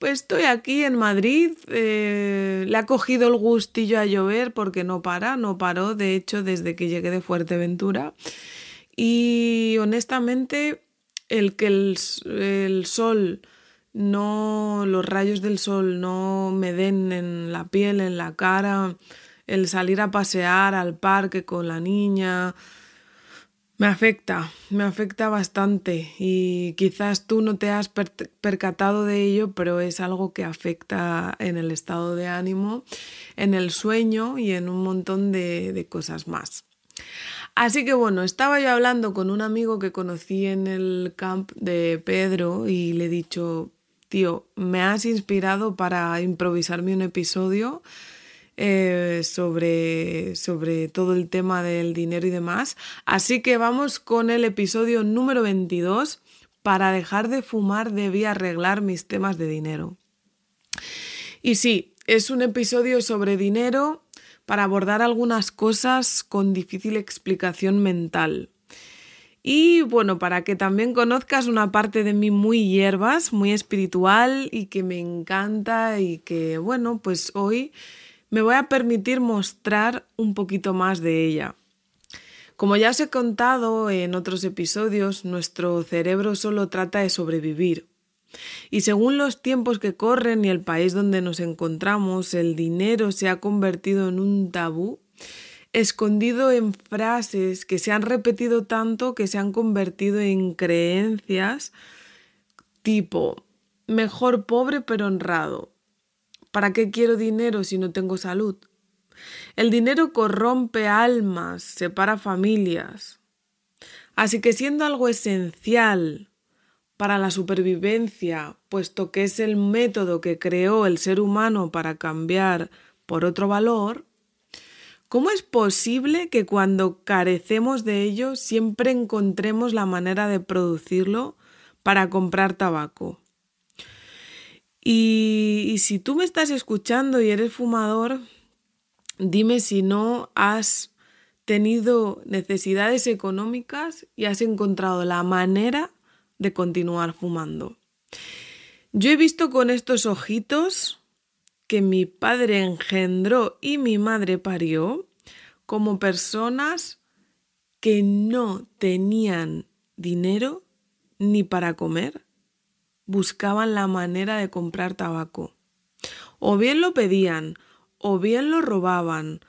pues estoy aquí en Madrid, eh, le ha cogido el gustillo a llover porque no para, no paró, de hecho, desde que llegué de Fuerteventura. Y honestamente, el que el, el sol no, los rayos del sol no me den en la piel, en la cara, el salir a pasear al parque con la niña, me afecta, me afecta bastante y quizás tú no te has percatado de ello, pero es algo que afecta en el estado de ánimo, en el sueño y en un montón de, cosas más. Así que bueno, estaba yo hablando con un amigo que conocí en el camp de Pedro y le he dicho, tío, me has inspirado para improvisarme un episodio eh, sobre, sobre todo el tema del dinero y demás. Así que vamos con el episodio número 22. Para dejar de fumar debí arreglar mis temas de dinero. Y sí, es un episodio sobre dinero para abordar algunas cosas con difícil explicación mental. Y bueno, para que también conozcas una parte de mí muy hierbas, muy espiritual y que me encanta y que bueno, pues hoy me voy a permitir mostrar un poquito más de ella. Como ya os he contado en otros episodios, nuestro cerebro solo trata de sobrevivir. Y según los tiempos que corren y el país donde nos encontramos, el dinero se ha convertido en un tabú, escondido en frases que se han repetido tanto que se han convertido en creencias tipo mejor pobre pero honrado, ¿Para qué quiero dinero si no tengo salud? El dinero corrompe almas, separa familias. Así que siendo algo esencial para la supervivencia, puesto que es el método que creó el ser humano para cambiar por otro valor, ¿cómo es posible que cuando carecemos de ello siempre encontremos la manera de producirlo para comprar tabaco? Y, si tú me estás escuchando y eres fumador, dime si no has tenido necesidades económicas y has encontrado la manera de continuar fumando. Yo he visto con estos ojitos que mi padre engendró y mi madre parió como personas que no tenían dinero ni para comer buscaban la manera de comprar tabaco. O bien lo pedían, o bien lo robaban,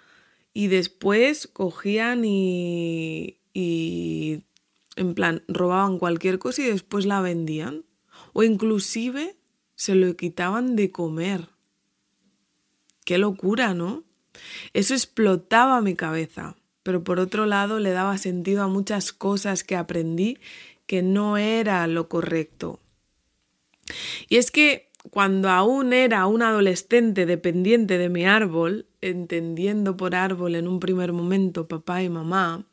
y después cogían y, y en plan, robaban cualquier cosa y después la vendían. O inclusive se lo quitaban de comer. Qué locura, ¿no? Eso explotaba mi cabeza, pero por otro lado le daba sentido a muchas cosas que aprendí que no era lo correcto. Y es que cuando aún era un adolescente dependiente de mi árbol, entendiendo por árbol en un primer momento papá y mamá,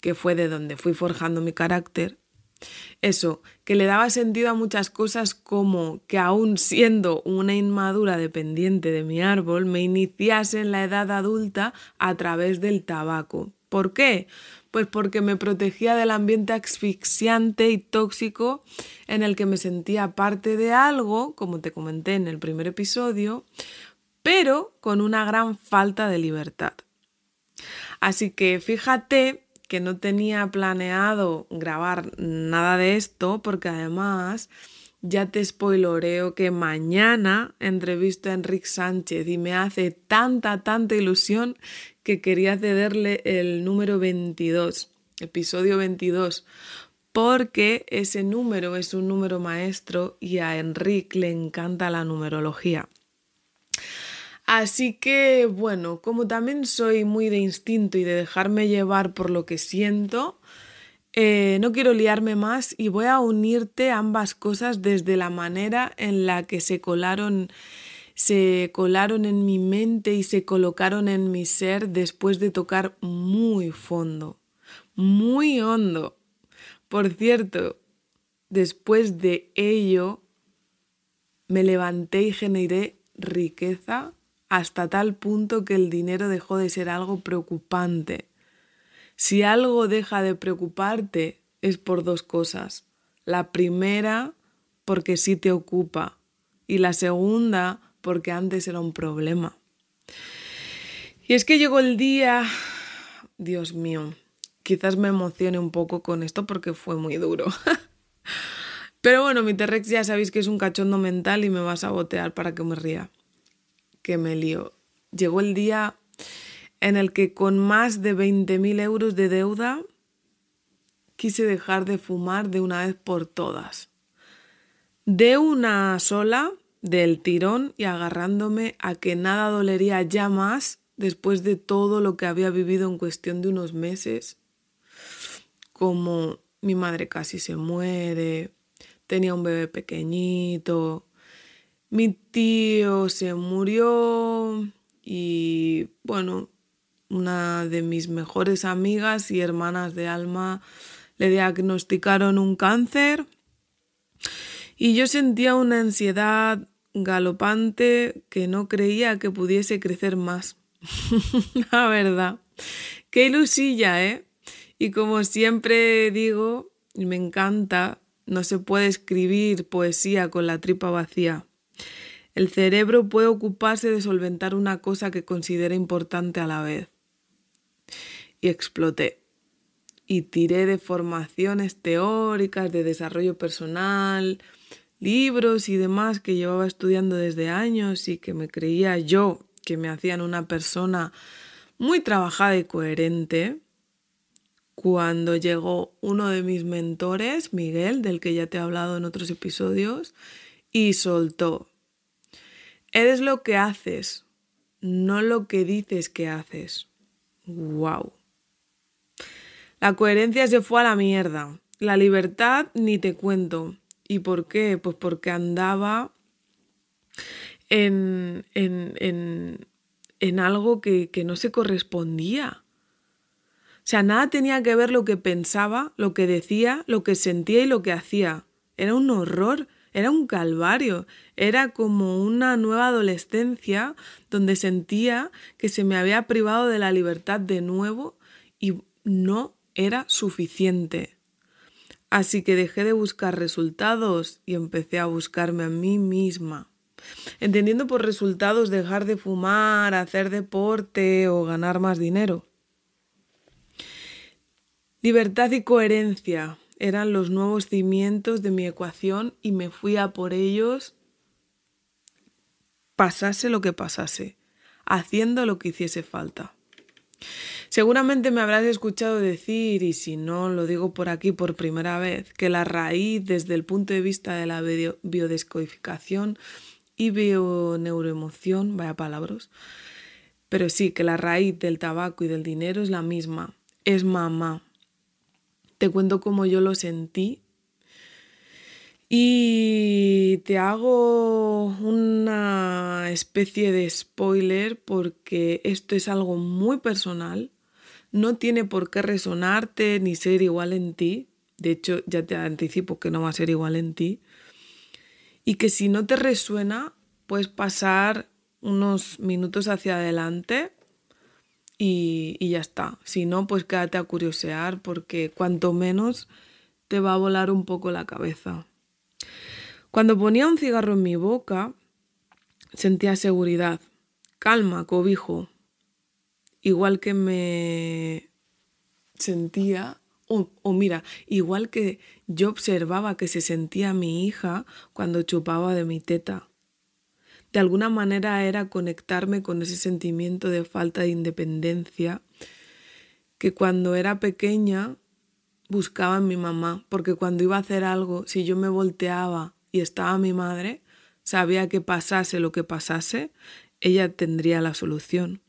que fue de donde fui forjando mi carácter, eso, que le daba sentido a muchas cosas como que aún siendo una inmadura dependiente de mi árbol, me iniciase en la edad adulta a través del tabaco. ¿Por qué? Pues porque me protegía del ambiente asfixiante y tóxico en el que me sentía parte de algo, como te comenté en el primer episodio, pero con una gran falta de libertad. Así que fíjate que no tenía planeado grabar nada de esto porque además ya te spoiloreo que mañana entrevisto a Enrique Sánchez y me hace tanta, tanta ilusión que quería cederle el número 22, episodio 22, porque ese número es un número maestro y a Enrique le encanta la numerología. Así que, bueno, como también soy muy de instinto y de dejarme llevar por lo que siento, eh, no quiero liarme más y voy a unirte ambas cosas desde la manera en la que se colaron se colaron en mi mente y se colocaron en mi ser después de tocar muy fondo, muy hondo. Por cierto, después de ello me levanté y generé riqueza hasta tal punto que el dinero dejó de ser algo preocupante. Si algo deja de preocuparte es por dos cosas. La primera, porque sí te ocupa. Y la segunda, porque antes era un problema. Y es que llegó el día, Dios mío, quizás me emocione un poco con esto porque fue muy duro. Pero bueno, mi T-Rex ya sabéis que es un cachondo mental y me va a sabotear para que me ría. Que me lío. Llegó el día en el que con más de 20.000 euros de deuda quise dejar de fumar de una vez por todas. De una sola, del tirón y agarrándome a que nada dolería ya más después de todo lo que había vivido en cuestión de unos meses, como mi madre casi se muere, tenía un bebé pequeñito, mi tío se murió y bueno, una de mis mejores amigas y hermanas de alma le diagnosticaron un cáncer y yo sentía una ansiedad galopante que no creía que pudiese crecer más. La verdad. Qué ilusilla, ¿eh? Y como siempre digo, y me encanta, no se puede escribir poesía con la tripa vacía. El cerebro puede ocuparse de solventar una cosa que considera importante a la vez y exploté. Y tiré de formaciones teóricas, de desarrollo personal, libros y demás que llevaba estudiando desde años y que me creía yo que me hacían una persona muy trabajada y coherente. Cuando llegó uno de mis mentores, Miguel, del que ya te he hablado en otros episodios, y soltó. Eres lo que haces, no lo que dices que haces. ¡Wow! La coherencia se fue a la mierda. La libertad ni te cuento. ¿Y por qué? Pues porque andaba en, en, en, algo que, que no se correspondía. O sea, nada tenía que ver lo que pensaba, lo que decía, lo que sentía y lo que hacía. Era un horror, era un calvario, era como una nueva adolescencia donde sentía que se me había privado de la libertad de nuevo y no era suficiente. Así que dejé de buscar resultados y empecé a buscarme a mí misma. Entendiendo por resultados dejar de fumar, hacer deporte o ganar más dinero. Libertad y coherencia eran los nuevos cimientos de mi ecuación y me fui a por ellos pasase lo que pasase, haciendo lo que hiciese falta. Seguramente me habrás escuchado decir, y si no lo digo por aquí por primera vez, que la raíz desde el punto de vista de la biodescodificación y bioneuroemoción, vaya palabras, pero sí, que la raíz del tabaco y del dinero es la misma, es mamá. Te cuento cómo yo lo sentí y te hago una especie de spoiler porque esto es algo muy personal no tiene por qué resonarte ni ser igual en ti. De hecho, ya te anticipo que no va a ser igual en ti. Y que si no te resuena, puedes pasar unos minutos hacia adelante y, ya está. Si no, pues quédate a curiosear porque cuanto menos te va a volar un poco la cabeza. Cuando ponía un cigarro en mi boca, sentía seguridad, calma, cobijo, igual que me sentía, o, mira, igual que yo observaba que se sentía mi hija cuando chupaba de mi teta. De alguna manera era conectarme con ese sentimiento de falta de independencia que cuando era pequeña buscaba en mi mamá, porque cuando iba a hacer algo, si yo me volteaba y estaba mi madre, sabía que pasase lo que pasase, ella tendría la solución.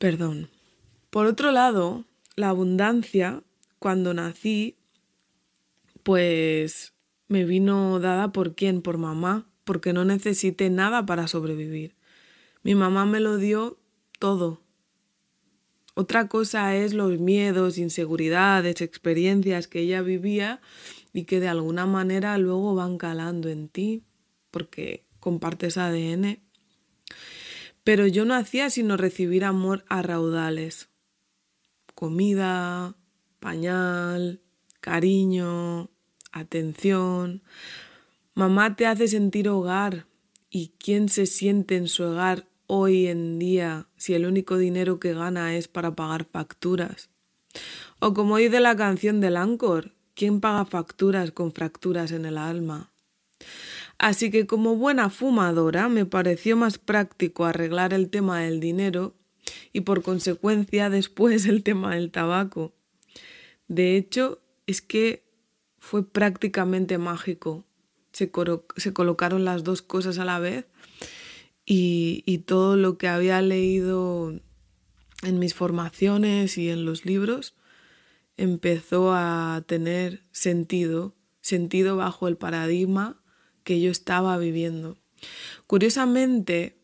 Perdón. Por otro lado, la abundancia, cuando nací, pues me vino dada por quién, por mamá, porque no necesité nada para sobrevivir. Mi mamá me lo dio todo. Otra cosa es los miedos, inseguridades, experiencias que ella vivía y que de alguna manera luego van calando en ti, porque compartes ADN. Pero yo no hacía sino recibir amor a raudales. Comida, pañal, cariño, atención. Mamá te hace sentir hogar. ¿Y quién se siente en su hogar hoy en día si el único dinero que gana es para pagar facturas? O como dice la canción del Ancor, ¿quién paga facturas con fracturas en el alma? Así que como buena fumadora me pareció más práctico arreglar el tema del dinero y por consecuencia después el tema del tabaco. De hecho, es que fue prácticamente mágico. Se, colocaron las dos cosas a la vez y, todo lo que había leído en mis formaciones y en los libros empezó a tener sentido, sentido bajo el paradigma que yo estaba viviendo. Curiosamente,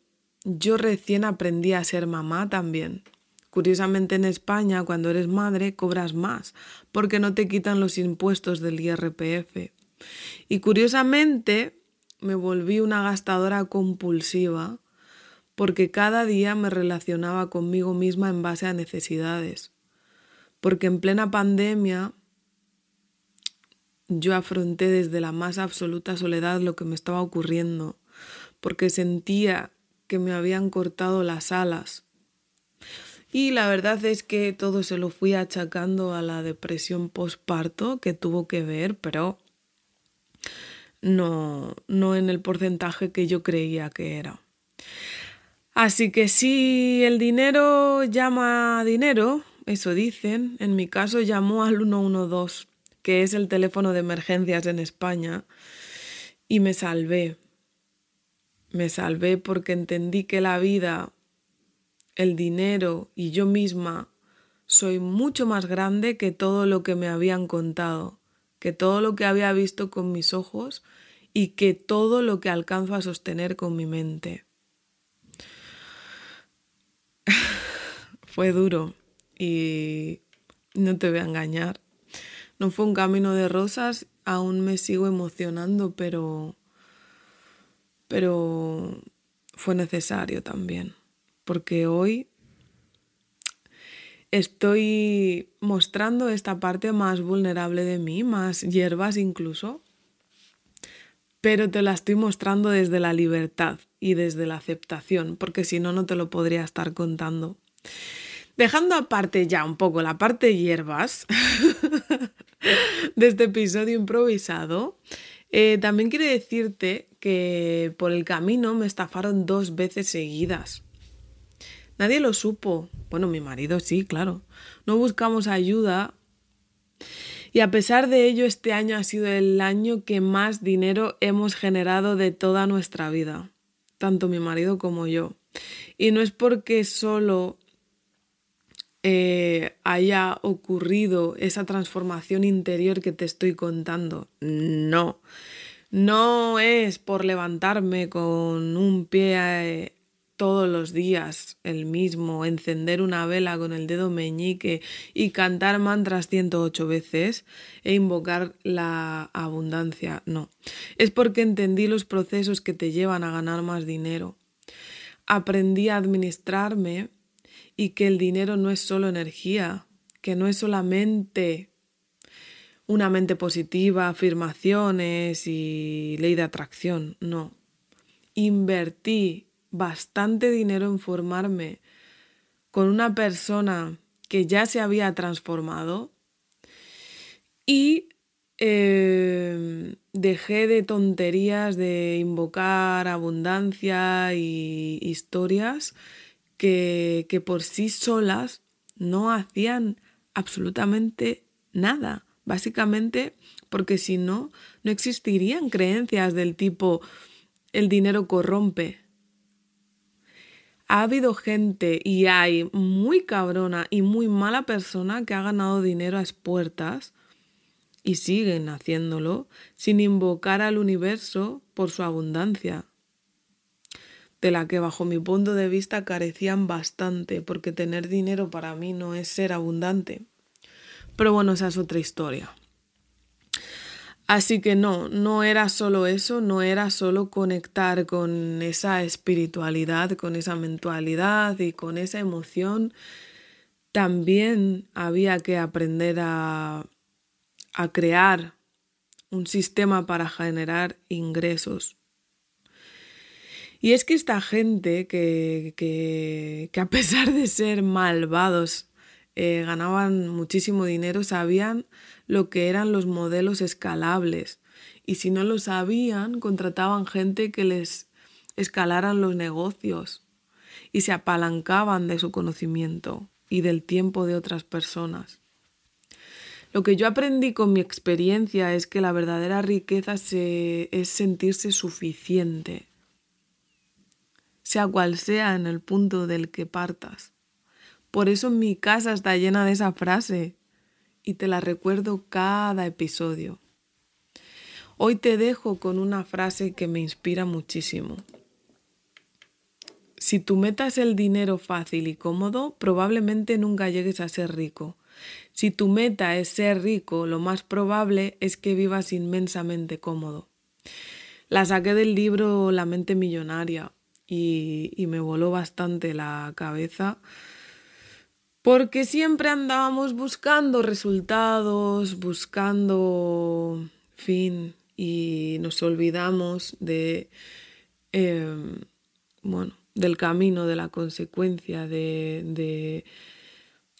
yo recién aprendí a ser mamá también. Curiosamente en España, cuando eres madre, cobras más, porque no te quitan los impuestos del IRPF. Y curiosamente me volví una gastadora compulsiva, porque cada día me relacionaba conmigo misma en base a necesidades. Porque en plena pandemia yo afronté desde la más absoluta soledad lo que me estaba ocurriendo, porque sentía que me habían cortado las alas y la verdad es que todo se lo fui achacando a la depresión postparto que tuvo que ver, pero no, no en el porcentaje que yo creía que era. Así que si el dinero llama dinero, eso dicen, en mi caso llamó al 112, que es el teléfono de emergencias en España, y me salvé. Me salvé porque entendí que la vida el dinero y yo misma soy mucho más grande que todo lo que me habían contado, que todo lo que había visto con mis ojos y que todo lo que alcanzo a sostener con mi mente. fue duro y no te voy a engañar. No fue un camino de rosas, aún me sigo emocionando, pero pero fue necesario también porque hoy estoy mostrando esta parte más vulnerable de mí, más hierbas incluso, pero te la estoy mostrando desde la libertad y desde la aceptación, porque si no, no te lo podría estar contando. Dejando aparte ya un poco la parte hierbas de este episodio improvisado, eh, también quiero decirte que por el camino me estafaron dos veces seguidas. Nadie lo supo. Bueno, mi marido sí, claro. No buscamos ayuda. Y a pesar de ello, este año ha sido el año que más dinero hemos generado de toda nuestra vida, tanto mi marido como yo. Y no es porque solo eh, haya ocurrido esa transformación interior que te estoy contando. No. No es por levantarme con un pie eh, todos los días el mismo, encender una vela con el dedo meñique y cantar mantras 108 veces e invocar la abundancia. No, es porque entendí los procesos que te llevan a ganar más dinero. Aprendí a administrarme y que el dinero no es solo energía, que no es solamente una mente positiva, afirmaciones y ley de atracción, no. Invertí bastante dinero en formarme con una persona que ya se había transformado y em, dejé de tonterías de invocar abundancia y historias que, por sí solas no hacían absolutamente nada. Básicamente porque si no, no existirían creencias del tipo el dinero corrompe, ha habido gente y hay muy cabrona y muy mala persona que ha ganado dinero a expuertas y siguen haciéndolo sin invocar al universo por su abundancia, de la que bajo mi punto de vista carecían bastante, porque tener dinero para mí no es ser abundante. Pero bueno, esa es otra historia. Así que no, no era solo eso, no era solo conectar con esa espiritualidad, con esa mentalidad y con esa emoción. También había que aprender a, a crear un sistema para generar ingresos. Y es que esta gente que, que, que a pesar de ser malvados eh, ganaban muchísimo dinero, sabían lo que eran los modelos escalables. Y si no lo sabían, contrataban gente que les escalaran los negocios y se apalancaban de su conocimiento y del tiempo de otras personas. Lo que yo aprendí con mi experiencia es que la verdadera riqueza es sentirse suficiente, sea cual sea en el punto del que partas. Por eso mi casa está llena de esa frase y te la recuerdo cada episodio. Hoy te dejo con una frase que me inspira muchísimo. Si tu meta es el dinero fácil y cómodo, probablemente nunca llegues a ser rico. Si tu meta es ser rico, lo más probable es que vivas inmensamente cómodo. La saqué del libro La mente millonaria y, me voló bastante la cabeza porque siempre andábamos buscando resultados, buscando fin y nos olvidamos de, em, bueno, del camino, de la consecuencia, de,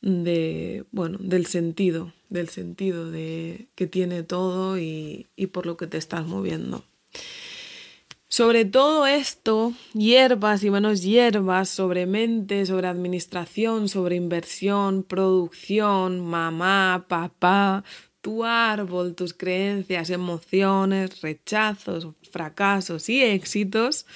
de, bueno, del sentido, del sentido de, que tiene todo y, y por lo que te estás moviendo. Sobre todo esto, hierbas y menos hierbas, sobre mente, sobre administración, sobre inversión, producción, mamá, papá, tu árbol, tus creencias, emociones, rechazos, fracasos y éxitos,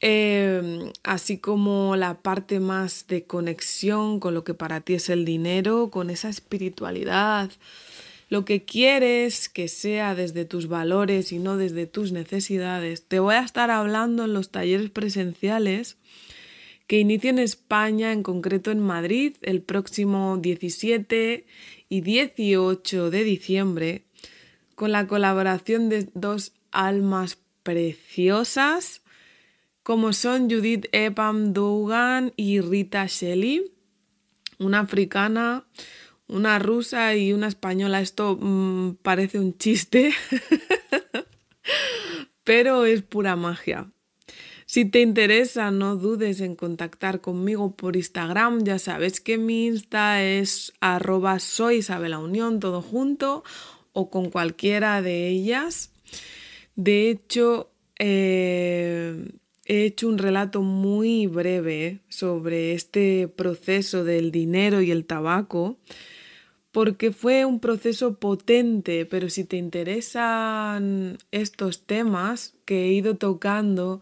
em, así como la parte más de conexión con lo que para ti es el dinero, con esa espiritualidad, lo que quieres que sea desde tus valores y no desde tus necesidades. Te voy a estar hablando en los talleres presenciales que inicio en España, en concreto en Madrid, el próximo 17 y 18 de diciembre, con la colaboración de dos almas preciosas como son Judith Epam Dugan y Rita Shelley, una africana una rusa y una española. Esto mm, parece un chiste, pero es pura magia. Si te interesa, no dudes en contactar conmigo por Instagram. Ya sabes que mi Insta es arroba soy todo junto, o con cualquiera de ellas. De hecho, eh, he hecho un relato muy breve sobre este proceso del dinero y el tabaco porque fue un proceso potente, pero si te interesan estos temas que he ido tocando,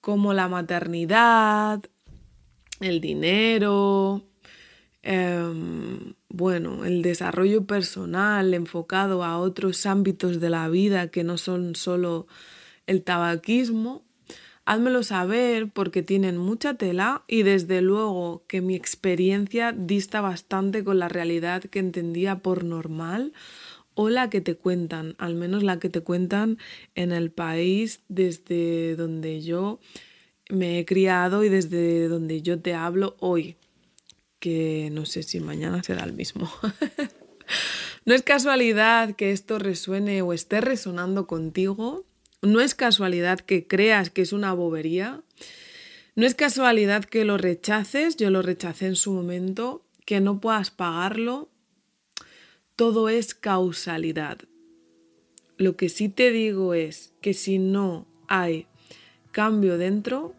como la maternidad, el dinero, em, bueno, el desarrollo personal enfocado a otros ámbitos de la vida que no son solo el tabaquismo, házmelo saber porque tienen mucha tela y desde luego que mi experiencia dista bastante con la realidad que entendía por normal o la que te cuentan, al menos la que te cuentan en el país desde donde yo me he criado y desde donde yo te hablo hoy, que no sé si mañana será el mismo. no es casualidad que esto resuene o esté resonando contigo no es casualidad que creas que es una bobería. No es casualidad que lo rechaces, yo lo rechacé en su momento, que no puedas pagarlo. Todo es causalidad. Lo que sí te digo es que si no hay cambio dentro,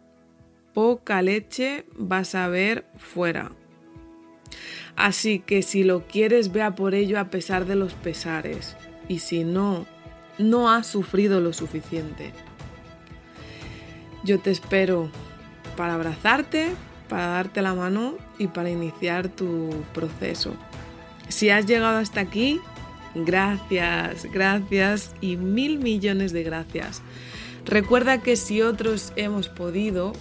poca leche vas a ver fuera. Así que si lo quieres, vea por ello a pesar de los pesares. Y si no, no has sufrido lo suficiente. Yo te espero para abrazarte, para darte la mano y para iniciar tu proceso. Si has llegado hasta aquí, Gracias, gracias y mil millones de gracias. Recuerda que si otros hemos podido,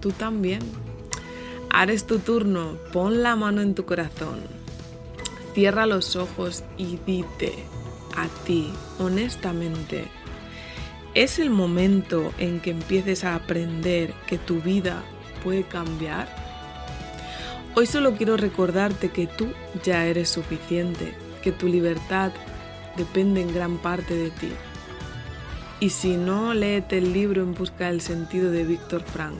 tú también. Ahora es tu turno, pon la mano en tu corazón, cierra los ojos y dite a ti, honestamente, ¿es el momento en que empieces a aprender que tu vida puede cambiar? Hoy solo quiero recordarte que tú ya eres suficiente, que tu libertad depende en gran parte de ti. Y si no, léete el libro En busca del sentido de Víctor Frank.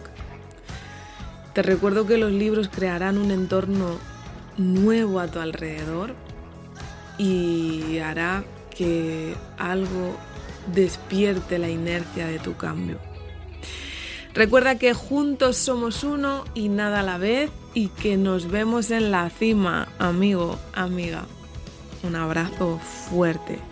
Te recuerdo que los libros crearán un entorno nuevo a tu alrededor y hará que algo despierte la inercia de tu cambio. Recuerda que juntos somos uno y nada a la vez y que nos vemos en la cima, amigo, amiga. Un abrazo fuerte.